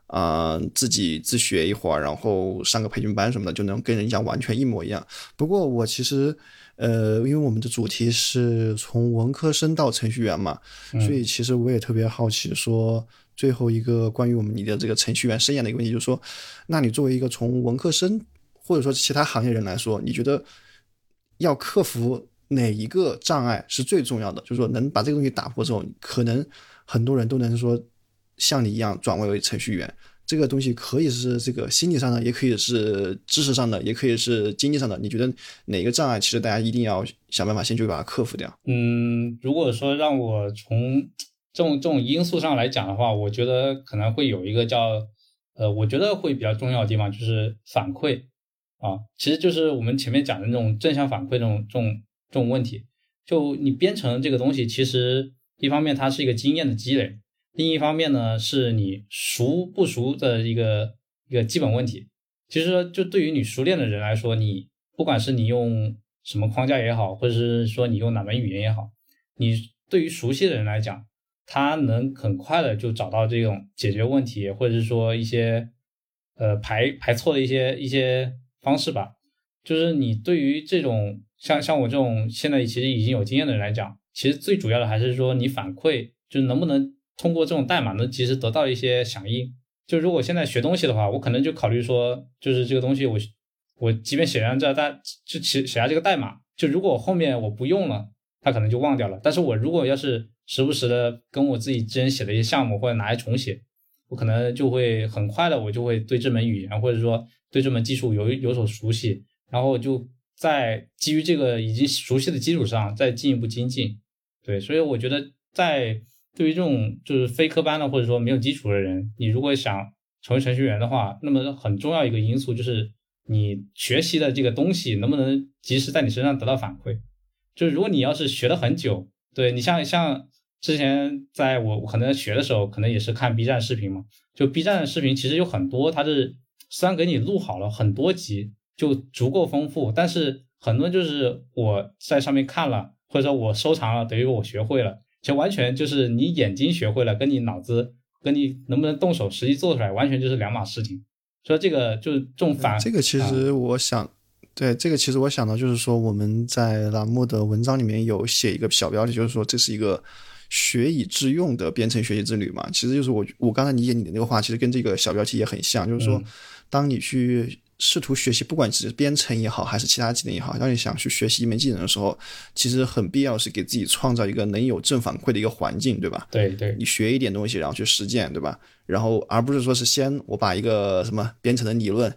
啊，自己自学一会儿，然后上个培训班什么的，就能跟人家完全一模一样。不过我其实，呃，因为我们的主题是从文科生到程序员嘛，所以其实我也特别好奇，说最后一个关于我们你的这个程序员生涯的一个问题，就是说，那你作为一个从文科生。或者说其他行业人来说，你觉得要克服哪一个障碍是最重要的？就是说能把这个东西打破之后，可能很多人都能说像你一样转为为程序员。这个东西可以是这个心理上的，也可以是知识上的，也可以是经济上的。你觉得哪个障碍，其实大家一定要想办法先去把它克服掉？嗯，如果说让我从这种这种因素上来讲的话，我觉得可能会有一个叫呃，我觉得会比较重要的地方就是反馈。啊，其实就是我们前面讲的那种正向反馈这种这种这种问题。就你编程这个东西，其实一方面它是一个经验的积累，另一方面呢是你熟不熟的一个一个基本问题。其实就对于你熟练的人来说，你不管是你用什么框架也好，或者是说你用哪门语言也好，你对于熟悉的人来讲，他能很快的就找到这种解决问题，或者是说一些呃排排错的一些一些方式吧。就是你对于这种像像我这种现在其实已经有经验的人来讲，其实最主要的还是说你反馈，就是能不能通过这种代码能及时得到一些响应。就如果现在学东西的话，我可能就考虑说，就是这个东西我我即便写上这代就写写下这个代码，就如果后面我不用了，它可能就忘掉了。但是我如果要是时不时的跟我自己之前写的一些项目或者拿来重写，我可能就会很快的我就会对这门语言或者说对这门技术有有所熟悉，然后就在基于这个已经熟悉的基础上再进一步精进。对，所以我觉得在。对于这种就是非科班的或者说没有基础的人，你如果想成为程序员的话，那么很重要一个因素就是你学习的这个东西能不能及时在你身上得到反馈。就是如果你要是学了很久，对你像像之前在我可能学的时候，可能也是看 B 站视频嘛，就 B 站的视频其实有很多，它是虽然给你录好了很多集，就足够丰富，但是很多就是我在上面看了，或者说我收藏了，等于我学会了。其实完全就是你眼睛学会了，跟你脑子，跟你能不能动手实际做出来，完全就是两码事情。所以这个就是这种反。这个其实我想，对这个其实我想到就是说，我们在栏目的文章里面有写一个小标题，就是说这是一个学以致用的编程学习之旅嘛。其实就是我我刚才理解你的那个话，其实跟这个小标题也很像，就是说，当你去。试图学习，不管是编程也好，还是其他技能也好，当你想去学习一门技能的时候，其实很必要是给自己创造一个能有正反馈的一个环境，对吧？对对，你学一点东西，然后去实践，对吧？然后而不是说是先我把一个什么编程的理论，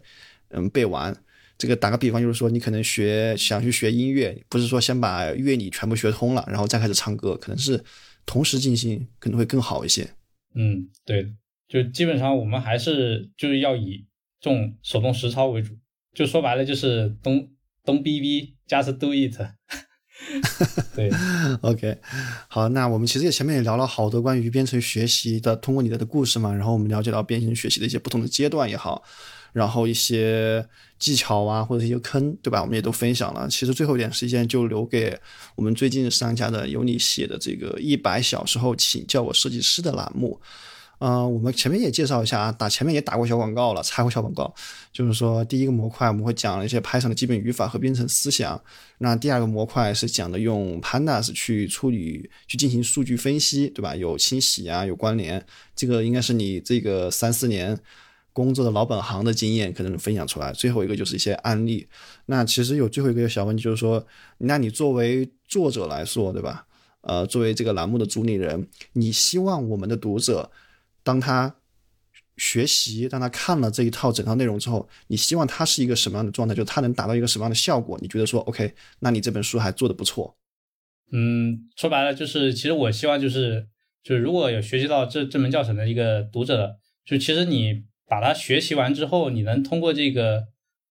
嗯，背完。这个打个比方，就是说你可能学想去学音乐，不是说先把乐理全部学通了，然后再开始唱歌，可能是同时进行，可能会更好一些。嗯，对，就基本上我们还是就是要以。这种手动实操为主，就说白了就是东东逼逼加是 do it。对，OK，好，那我们其实也前面也聊了好多关于编程学习的，通过你的的故事嘛，然后我们了解到编程学习的一些不同的阶段也好，然后一些技巧啊或者一些坑，对吧？我们也都分享了。其实最后一点时间就留给我们最近上架的由你写的这个一百小时后请叫我设计师的栏目。嗯，我们前面也介绍一下啊，打前面也打过小广告了，插过小广告，就是说第一个模块我们会讲一些 Python 的基本语法和编程思想，那第二个模块是讲的用 Pandas 去处理、去进行数据分析，对吧？有清洗啊，有关联，这个应该是你这个三四年工作的老本行的经验可能分享出来。最后一个就是一些案例，那其实有最后一个小问题就是说，那你作为作者来说，对吧？呃，作为这个栏目的主理人，你希望我们的读者。当他学习，当他看了这一套整套内容之后，你希望他是一个什么样的状态？就他能达到一个什么样的效果？你觉得说，OK，那你这本书还做的不错。嗯，说白了就是，其实我希望就是，就是如果有学习到这这门教程的一个读者，就其实你把它学习完之后，你能通过这个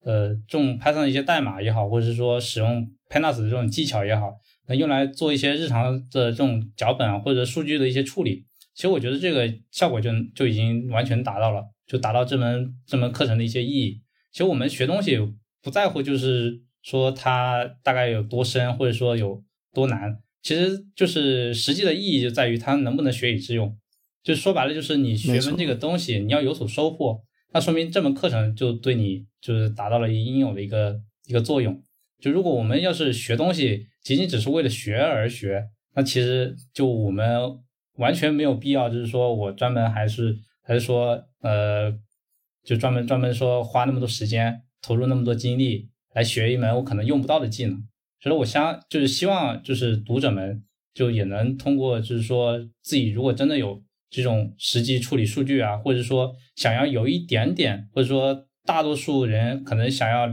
呃这种 Python 的一些代码也好，或者是说使用 Pandas 的这种技巧也好，能用来做一些日常的这种脚本啊或者数据的一些处理。其实我觉得这个效果就就已经完全达到了，就达到这门这门课程的一些意义。其实我们学东西不在乎就是说它大概有多深，或者说有多难，其实就是实际的意义就在于它能不能学以致用。就说白了，就是你学门这个东西，你要有所收获，那说明这门课程就对你就是达到了应有的一个一个作用。就如果我们要是学东西仅仅只是为了学而学，那其实就我们。完全没有必要，就是说我专门还是还是说，呃，就专门专门说花那么多时间，投入那么多精力来学一门我可能用不到的技能。所以，我相就是希望就是读者们就也能通过，就是说自己如果真的有这种实际处理数据啊，或者说想要有一点点，或者说大多数人可能想要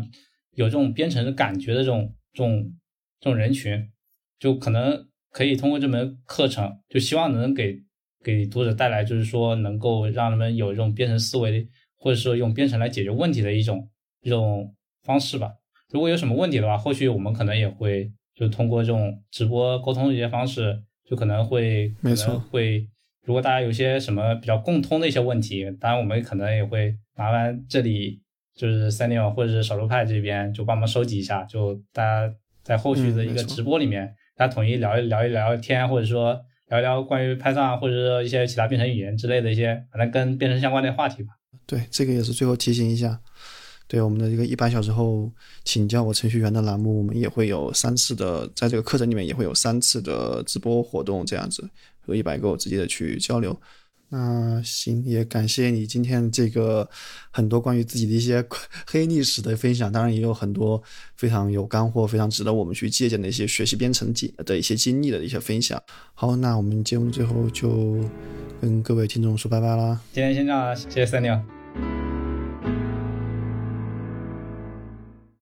有这种编程的感觉的这种这种这种人群，就可能。可以通过这门课程，就希望能给给读者带来，就是说能够让他们有这种编程思维，或者说用编程来解决问题的一种一种方式吧。如果有什么问题的话，后续我们可能也会就通过这种直播沟通的一些方式，就可能会没错会。如果大家有些什么比较共通的一些问题，当然我们可能也会麻烦这里就是三六或者是少数派这边就帮忙收集一下，就大家在后续的一个直播里面。大家统一聊一聊一聊天，或者说聊一聊关于 Python 或者说一些其他编程语言之类的一些，反正跟编程相关的话题吧。对，这个也是最后提醒一下。对我们的这个一百小时后请教我程序员的栏目，我们也会有三次的，在这个课程里面也会有三次的直播活动，这样子和一百个直接的去交流。那行，也感谢你今天这个很多关于自己的一些 黑历史的分享，当然也有很多非常有干货、非常值得我们去借鉴的一些学习编程经的一些经历的一些分享。好，那我们节目最后就跟各位听众说拜拜啦。今天先这样，谢谢三牛。